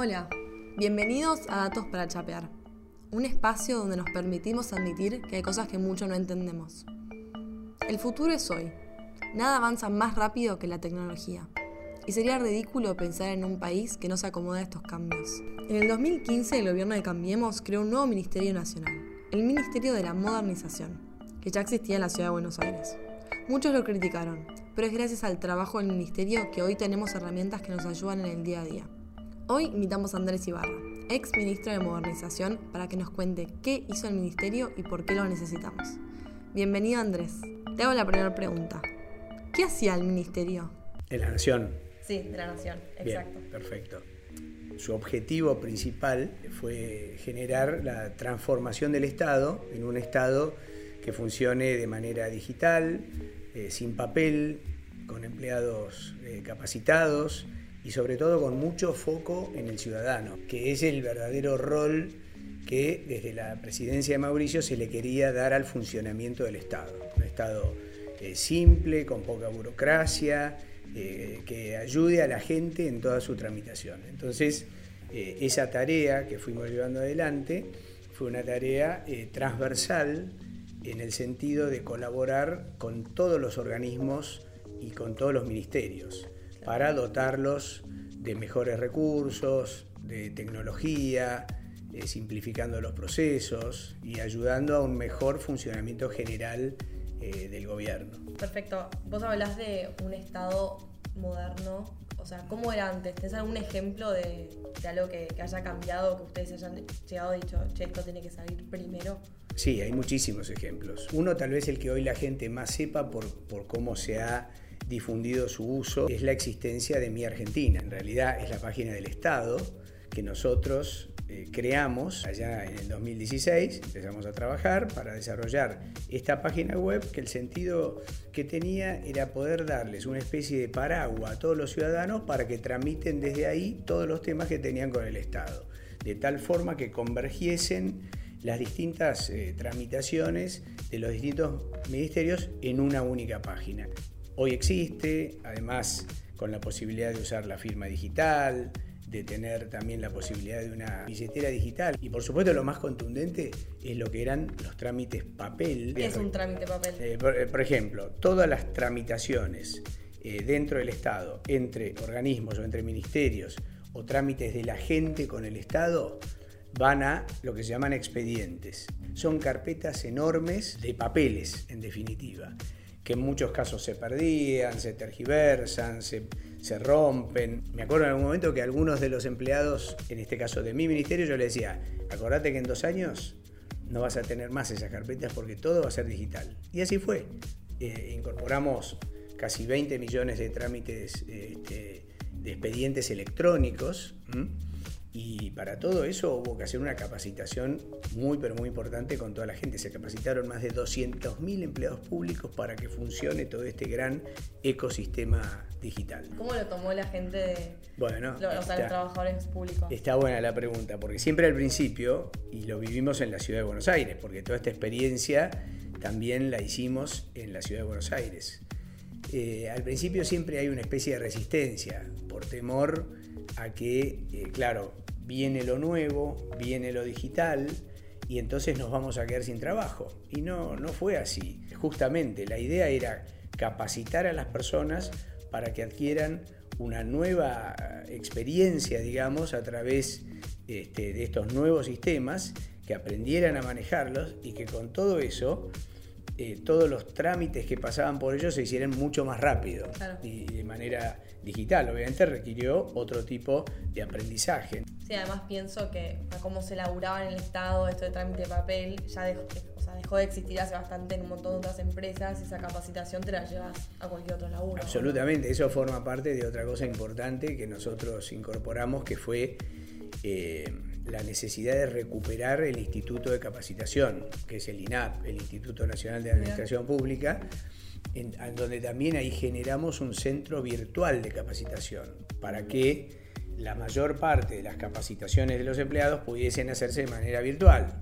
Hola, bienvenidos a Datos para Chapear, un espacio donde nos permitimos admitir que hay cosas que mucho no entendemos. El futuro es hoy. Nada avanza más rápido que la tecnología. Y sería ridículo pensar en un país que no se acomoda a estos cambios. En el 2015 el gobierno de Cambiemos creó un nuevo Ministerio Nacional, el Ministerio de la Modernización, que ya existía en la ciudad de Buenos Aires. Muchos lo criticaron, pero es gracias al trabajo del ministerio que hoy tenemos herramientas que nos ayudan en el día a día. Hoy invitamos a Andrés Ibarra, ex ministro de Modernización, para que nos cuente qué hizo el ministerio y por qué lo necesitamos. Bienvenido Andrés. Te hago la primera pregunta. ¿Qué hacía el ministerio? De la Nación. Sí, de la Nación, exacto. Bien, perfecto. Su objetivo principal fue generar la transformación del Estado en un Estado que funcione de manera digital, eh, sin papel, con empleados eh, capacitados, y sobre todo con mucho foco en el ciudadano, que es el verdadero rol que desde la presidencia de Mauricio se le quería dar al funcionamiento del Estado. Un Estado eh, simple, con poca burocracia, eh, que ayude a la gente en toda su tramitación. Entonces, eh, esa tarea que fuimos llevando adelante fue una tarea transversal en el sentido de colaborar con todos los organismos y con todos los ministerios para dotarlos de mejores recursos, de tecnología, eh, simplificando los procesos y ayudando a un mejor funcionamiento general eh, del gobierno. Perfecto. Vos hablás de un Estado moderno. O sea, ¿cómo era antes? ¿Tenés algún ejemplo de, algo que, haya cambiado, que ustedes hayan llegado y dicho, che, esto tiene que salir primero? Sí, hay muchísimos ejemplos. Uno tal vez el que hoy la gente más sepa por, por cómo se ha difundido su uso es la existencia de Mi Argentina. En realidad es la página del Estado que nosotros eh, creamos allá en el 2016, empezamos a trabajar para desarrollar esta página web que el sentido que tenía era poder darles una especie de paraguas a todos los ciudadanos para que tramiten desde ahí todos los temas que tenían con el Estado, de tal forma que convergiesen las distintas eh, tramitaciones de los distintos ministerios en una única página hoy existe, además con la posibilidad de usar la firma digital, de tener también la posibilidad de una billetera digital. Y por supuesto lo más contundente es lo que eran los trámites papel. ¿Qué es un trámite papel? Eh, eh, por, ejemplo, todas las tramitaciones eh, dentro del Estado, entre organismos o entre ministerios, o trámites de la gente con el Estado, van a lo que se llaman expedientes. Son carpetas enormes de papeles, en definitiva que en muchos casos se perdían, se tergiversan, se, rompen. Me acuerdo en algún momento que algunos de los empleados, en este caso de mi ministerio, yo les decía, acordate que en dos años no vas a tener más esas carpetas porque todo va a ser digital. Y así fue. Eh, incorporamos casi 20 millones de trámites este, de expedientes electrónicos. Y para todo eso hubo que hacer una capacitación muy, pero muy importante con toda la gente. Se capacitaron más de 200.000 empleados públicos para que funcione todo este gran ecosistema digital. ¿Cómo lo tomó la gente de bueno, los, trabajadores públicos? Está buena la pregunta, porque siempre al principio, y lo vivimos en la ciudad de Buenos Aires, porque toda esta experiencia también la hicimos en la ciudad de Buenos Aires. Eh, al principio siempre hay una especie de resistencia por temor a que, eh, claro, viene lo nuevo, viene lo digital y entonces nos vamos a quedar sin trabajo. Y no, no fue así. Justamente la idea era capacitar a las personas para que adquieran una nueva experiencia, digamos, a través este, de estos nuevos sistemas, que aprendieran a manejarlos y que con todo eso eh, todos los trámites que pasaban por ellos se hicieran mucho más rápido y de manera digital. Obviamente requirió otro tipo de aprendizaje. Sí, además pienso que a cómo se laburaba en el Estado esto de trámite de papel ya dejó, dejó de existir hace bastante en un montón de otras empresas esa capacitación te la llevas a cualquier otro laburo. Absolutamente, eso forma parte de otra cosa importante que nosotros incorporamos que fue... Eh, la necesidad de recuperar el Instituto de Capacitación, que es el INAP, el Instituto Nacional de Administración Pública, en, donde también ahí generamos un centro virtual de capacitación para que la mayor parte de las capacitaciones de los empleados pudiesen hacerse de manera virtual.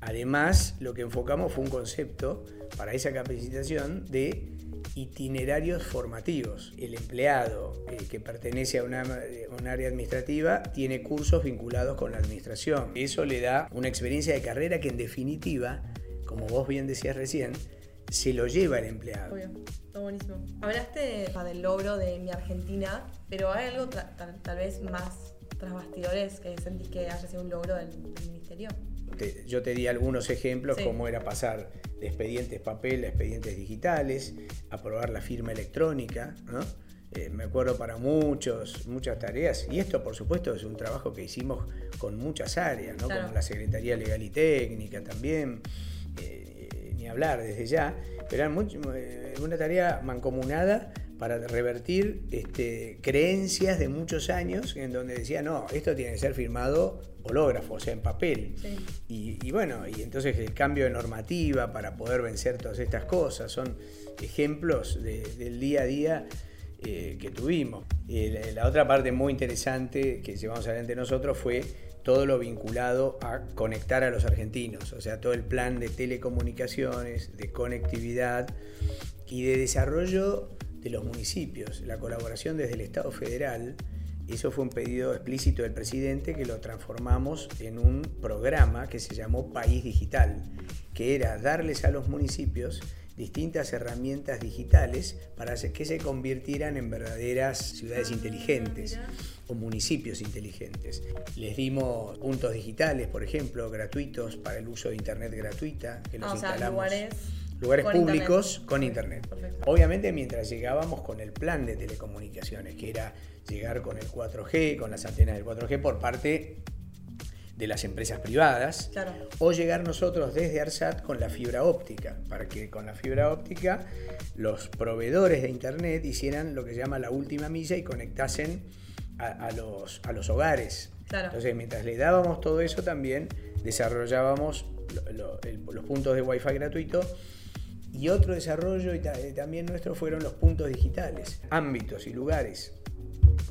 Además, lo que enfocamos fue un concepto para esa capacitación de itinerarios formativos. El empleado eh, que pertenece a una, un área administrativa tiene cursos vinculados con la administración. Eso le da una experiencia de carrera que en definitiva, como vos bien decías recién, se lo lleva el empleado. Obvio, está buenísimo. Hablaste del logro de mi Argentina, pero hay algo tal, vez más tras bastidores que sentís que haya sido un logro del, ministerio. yo te di algunos ejemplos, cómo era pasar de expedientes papel a expedientes digitales, aprobar la firma electrónica, ¿no? Eh, me acuerdo para muchos, muchas tareas, y esto por supuesto es un trabajo que hicimos con muchas áreas, ¿no? como la Secretaría Legal y Técnica también, eh, ni hablar desde ya, pero era eh, una tarea mancomunada para revertir este, creencias de muchos años en donde decía, no, esto tiene que ser firmado hológrafo, o sea, en papel. Y, bueno, y entonces el cambio de normativa para poder vencer todas estas cosas son ejemplos del día a día eh, que tuvimos. la, otra parte muy interesante que llevamos adelante nosotros fue todo lo vinculado a conectar a los argentinos, o sea, todo el plan de telecomunicaciones, de conectividad y de desarrollo de los municipios, la colaboración desde el Estado federal. Eso fue un pedido explícito del presidente que lo transformamos en un programa que se llamó País Digital, que era darles a los municipios distintas herramientas digitales para que se convirtieran en verdaderas ciudades inteligentes o municipios inteligentes. Les dimos puntos digitales, por ejemplo, gratuitos para el uso de Internet gratuita, que los ah, lugares lugares públicos con internet. Obviamente mientras llegábamos con el plan de telecomunicaciones, que era llegar con el 4G, con las antenas del 4G por parte de las empresas privadas, o llegar nosotros desde ARSAT con la fibra óptica, para que con la fibra óptica los proveedores de internet hicieran lo que se llama la última milla y conectasen a, los, a los hogares. Entonces, mientras le dábamos todo eso, también desarrollábamos los puntos de Wi-Fi gratuito y otro desarrollo y eh, también nuestro fueron los puntos digitales, ámbitos y lugares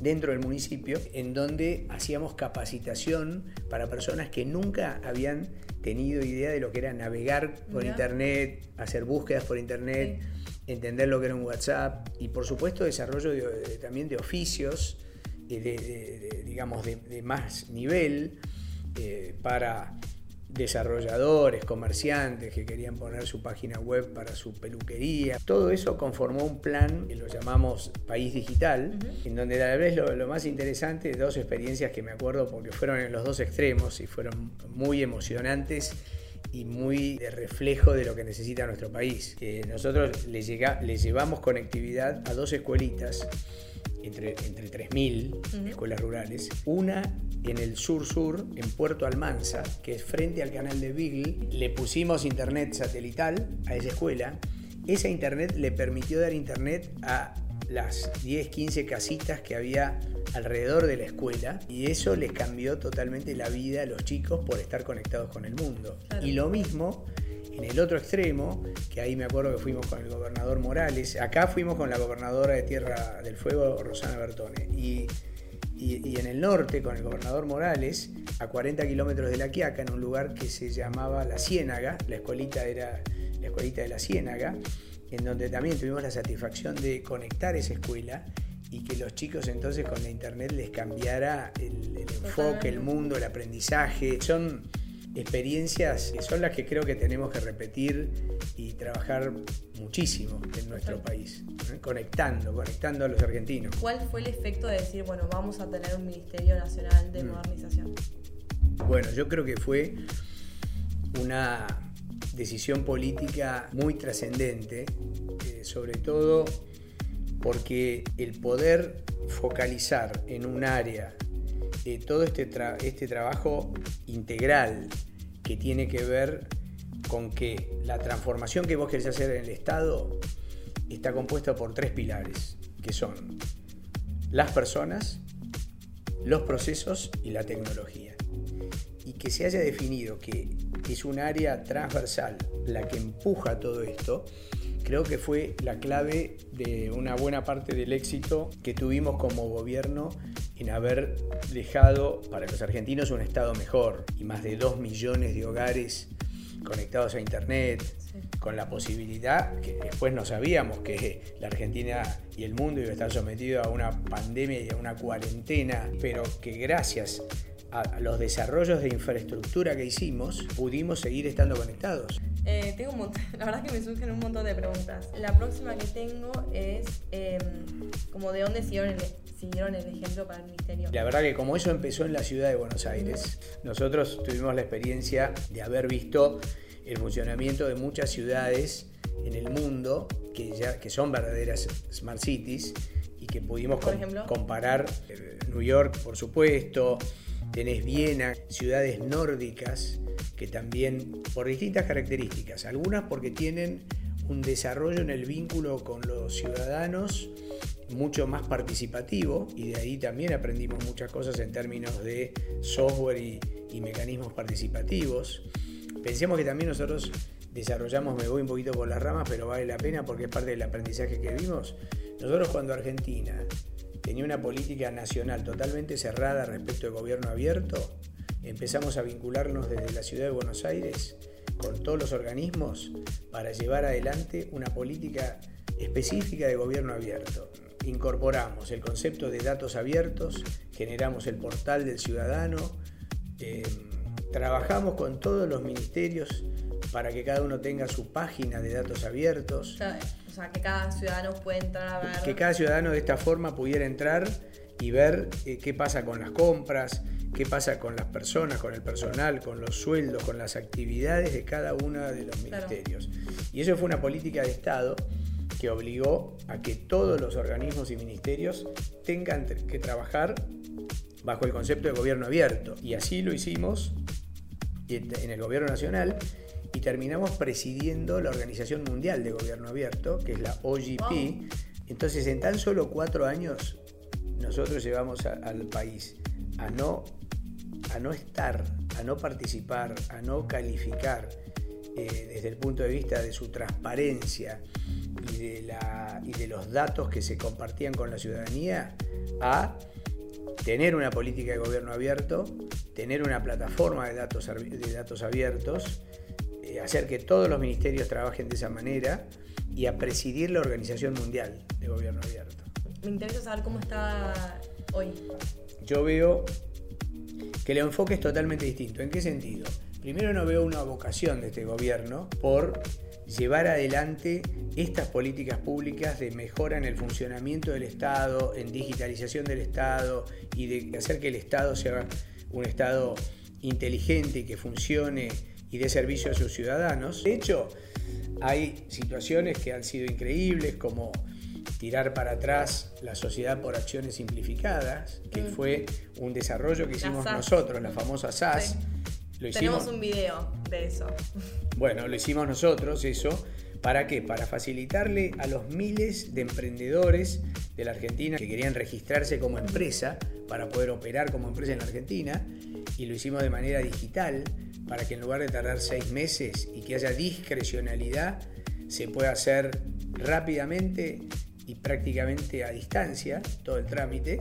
dentro del municipio en donde hacíamos capacitación para personas que nunca habían tenido idea de lo que era navegar por internet, hacer búsquedas por internet, entender lo que era un WhatsApp y por supuesto desarrollo también de oficios, de, digamos, de, más nivel eh, para desarrolladores, comerciantes que querían poner su página web para su peluquería. Todo eso conformó un plan que lo llamamos País Digital, en donde tal vez lo, más interesante, dos experiencias que me acuerdo porque fueron en los dos extremos y fueron muy emocionantes y muy de reflejo de lo que necesita nuestro país. nosotros le, llega, le llevamos conectividad a dos escuelitas entre, entre 3.000 escuelas rurales. Una en el sur-sur, en Puerto Almanza, que es frente al canal de Beagle. Le pusimos internet satelital a esa escuela. Esa internet le permitió dar internet a las 10, 15 casitas que había alrededor de la escuela y eso les cambió totalmente la vida a los chicos por estar conectados con el mundo. Y lo mismo en el otro extremo, que ahí me acuerdo que fuimos con el gobernador Morales, acá fuimos con la gobernadora de Tierra del Fuego, Rosana Bertone, y, y, en el norte con el gobernador Morales, a 40 kilómetros de La Quiaca, en un lugar que se llamaba La Ciénaga, la escuelita era la escuelita de La Ciénaga, en donde también tuvimos la satisfacción de conectar esa escuela y que los chicos entonces con la internet les cambiara el, el enfoque, el mundo, el aprendizaje. Son experiencias que son las que creo que tenemos que repetir y trabajar muchísimo en nuestro país, conectando, conectando a los argentinos. ¿Cuál fue el efecto de decir, bueno, vamos a tener un Ministerio Nacional de mm. Modernización? Bueno, yo creo que fue una decisión política muy trascendente, eh, sobre todo porque el poder focalizar en un área eh, todo este, este trabajo integral que tiene que ver con que la transformación que vos querés hacer en el Estado está compuesta por tres pilares, que son las personas, los procesos y la tecnología. Y que se haya definido que es un área transversal la que empuja todo esto, creo que fue la clave de una buena parte del éxito que tuvimos como gobierno en haber dejado para los argentinos un estado mejor y más de 2 millones de hogares conectados a Internet, con la posibilidad, que después no sabíamos que la Argentina y el mundo iba a estar sometido a una pandemia y a una cuarentena, pero que gracias a los desarrollos de infraestructura que hicimos, pudimos seguir estando conectados. Eh, tengo un montón, la verdad es que me surgen un montón de preguntas. La próxima que tengo es em, como de dónde siguieron el, siguieron el ejemplo para el ministerio. La verdad que como eso empezó en la ciudad de Buenos Aires, nosotros tuvimos la experiencia de haber visto el funcionamiento de muchas ciudades en el mundo que, ya, que son verdaderas smart cities y que pudimos comparar eh, New York, por supuesto, tenés Viena, ciudades nórdicas que también por distintas características, algunas porque tienen un desarrollo en el vínculo con los ciudadanos mucho más participativo y de ahí también aprendimos muchas cosas en términos de software y, mecanismos participativos. Pensemos que también nosotros desarrollamos, me voy un poquito por las ramas, pero vale la pena porque es parte del aprendizaje que vimos. Nosotros cuando Argentina tenía una política nacional totalmente cerrada respecto al gobierno abierto, empezamos a vincularnos desde la ciudad de Buenos Aires con todos los organismos para llevar adelante una política específica de gobierno abierto. Incorporamos el concepto de datos abiertos, generamos el portal del ciudadano, eh, trabajamos con todos los ministerios para que cada uno tenga su página de datos abiertos. O sea, que cada ciudadano pueda entrar a ver. Que cada ciudadano de esta forma pudiera entrar y ver eh, qué pasa con las compras, qué pasa con las personas, con el personal, con los sueldos, con las actividades de cada uno de los ministerios. Y eso fue una política de Estado que obligó a que todos los organismos y ministerios tengan que trabajar bajo el concepto de gobierno abierto. Y así lo hicimos en el gobierno nacional y terminamos presidiendo la Organización Mundial de Gobierno Abierto, que es la OGP. Entonces, en tan solo cuatro años, nosotros llevamos al país a no, a no estar, a no participar, a no calificar eh, desde el punto de vista de su transparencia y de, la, y de los datos que se compartían con la ciudadanía, a tener una política de gobierno abierto, tener una plataforma de datos, de datos abiertos, eh, hacer que todos los ministerios trabajen de esa manera y a presidir la Organización Mundial de Gobierno Abierto. Me interesa saber cómo está hoy. Yo veo que el enfoque es totalmente distinto. ¿En qué sentido? Primero no veo una vocación de este gobierno por llevar adelante estas políticas públicas de mejora en el funcionamiento del Estado, en digitalización del Estado y de hacer que el Estado sea un Estado inteligente y que funcione y dé servicio a sus ciudadanos. De hecho, hay situaciones que han sido increíbles como tirar para atrás la sociedad por acciones simplificadas, que mm. fue un desarrollo que hicimos nosotros, la famosa SAS. Tenemos un video de eso. Bueno, lo hicimos nosotros, eso. ¿Para qué? Para facilitarle a los miles de emprendedores de la Argentina que querían registrarse como empresa para poder operar como empresa en la Argentina y lo hicimos de manera digital para que en lugar de tardar seis meses y que haya discrecionalidad, se pueda hacer rápidamente y prácticamente a distancia todo el trámite.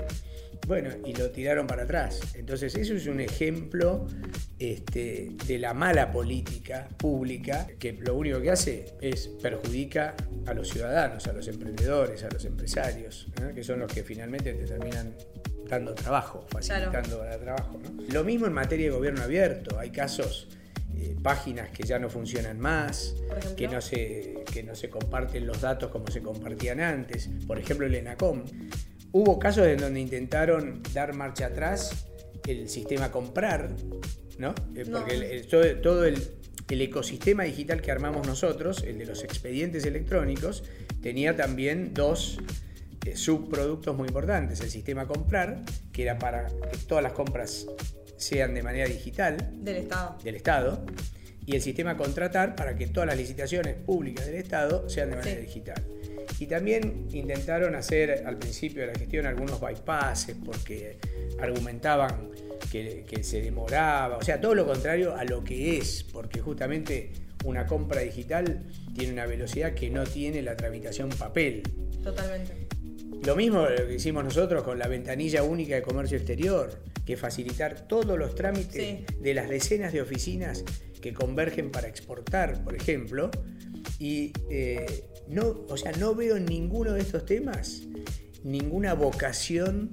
Bueno, y lo tiraron para atrás. Entonces, eso es un ejemplo este, de la mala política pública que lo único que hace es perjudica a los ciudadanos, a los emprendedores, a los empresarios, que son los que finalmente te terminan dando trabajo, facilitando el trabajo. Lo mismo en materia de gobierno abierto. Hay casos eh, páginas que ya no funcionan más, que no, se, que no se comparten los datos como se compartían antes. Por ejemplo, el ENACOM. Hubo casos en donde intentaron dar marcha atrás el sistema comprar, ¿no? Eh, porque todo, el, ecosistema digital que armamos nosotros, el de los expedientes electrónicos, tenía también dos eh, subproductos muy importantes. El sistema comprar, que era para que todas las compras sean de manera digital. Del Estado. Del Estado. Y el sistema contratar para que todas las licitaciones públicas del Estado sean de manera digital. Y también intentaron hacer al principio de la gestión algunos bypasses porque argumentaban que, que, se demoraba, o sea, todo lo contrario a lo que es, porque justamente una compra digital tiene una velocidad que no tiene la tramitación papel. Totalmente. Lo mismo lo que hicimos nosotros con la ventanilla única de comercio exterior que facilitar todos los trámites de las decenas de oficinas que convergen para exportar, por ejemplo, y eh, no, o sea, no veo en ninguno de estos temas ninguna vocación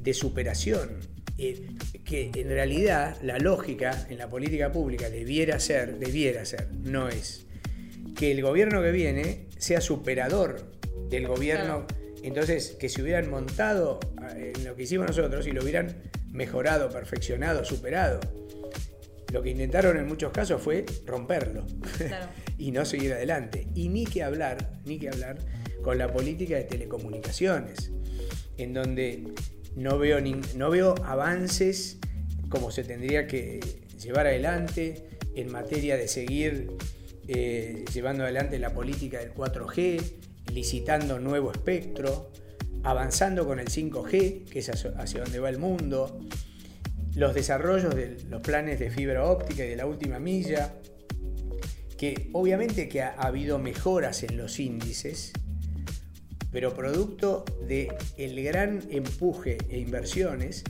de superación. Eh, que en realidad la lógica en la política pública debiera ser, debiera ser, no es, que el gobierno que viene sea superador del gobierno. Entonces, que se hubieran montado eh, en lo que hicimos nosotros y lo hubieran mejorado, perfeccionado, superado. Lo que intentaron en muchos casos fue romperlo y no seguir adelante. Y ni que hablar, ni que hablar con la política de telecomunicaciones, en donde no veo, no veo avances como se tendría que llevar adelante en materia de seguir eh, llevando adelante la política del 4G, licitando nuevo espectro, avanzando con el 5G, que es hacia donde va el mundo, los desarrollos de los planes de fibra óptica y de la última milla, que obviamente que ha, habido mejoras en los índices, pero producto del el gran empuje e inversiones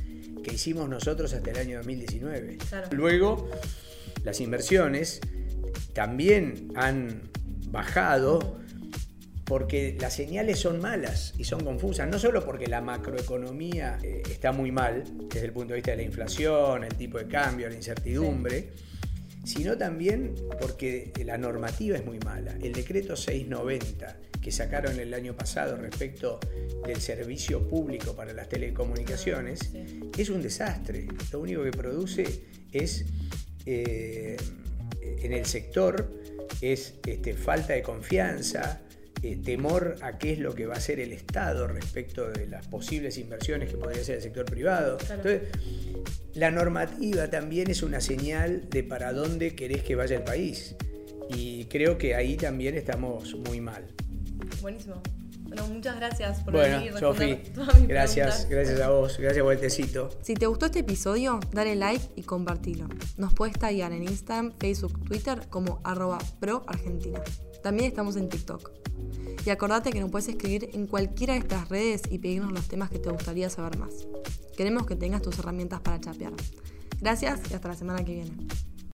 que hicimos nosotros hasta el año 2019. Luego, las inversiones también han bajado porque las señales son malas y son confusas, no solo porque la macroeconomía eh, está muy mal desde el punto de vista de la inflación, el tipo de cambio, la incertidumbre, sino también porque la normativa es muy mala. El decreto 690 que sacaron el año pasado respecto del servicio público para las telecomunicaciones es un desastre. Lo único que produce es eh, en el sector es este, falta de confianza, eh, temor a qué es lo que va a hacer el Estado respecto de las posibles inversiones que podría hacer el sector privado. Entonces, la normativa también es una señal de para dónde querés que vaya el país. Y creo que ahí también estamos muy mal. Buenísimo. Bueno, muchas gracias por bueno, venir. Sofi, gracias, gracias a vos, gracias por el tecito. Si te gustó este episodio, dale like y compartilo. Nos puedes taguear en Instagram, Facebook, Twitter como arroba proargentina. También estamos en TikTok. Y acordate que nos puedes escribir en cualquiera de estas redes y pedirnos los temas que te gustaría saber más. Queremos que tengas tus herramientas para chapear. Gracias y hasta la semana que viene.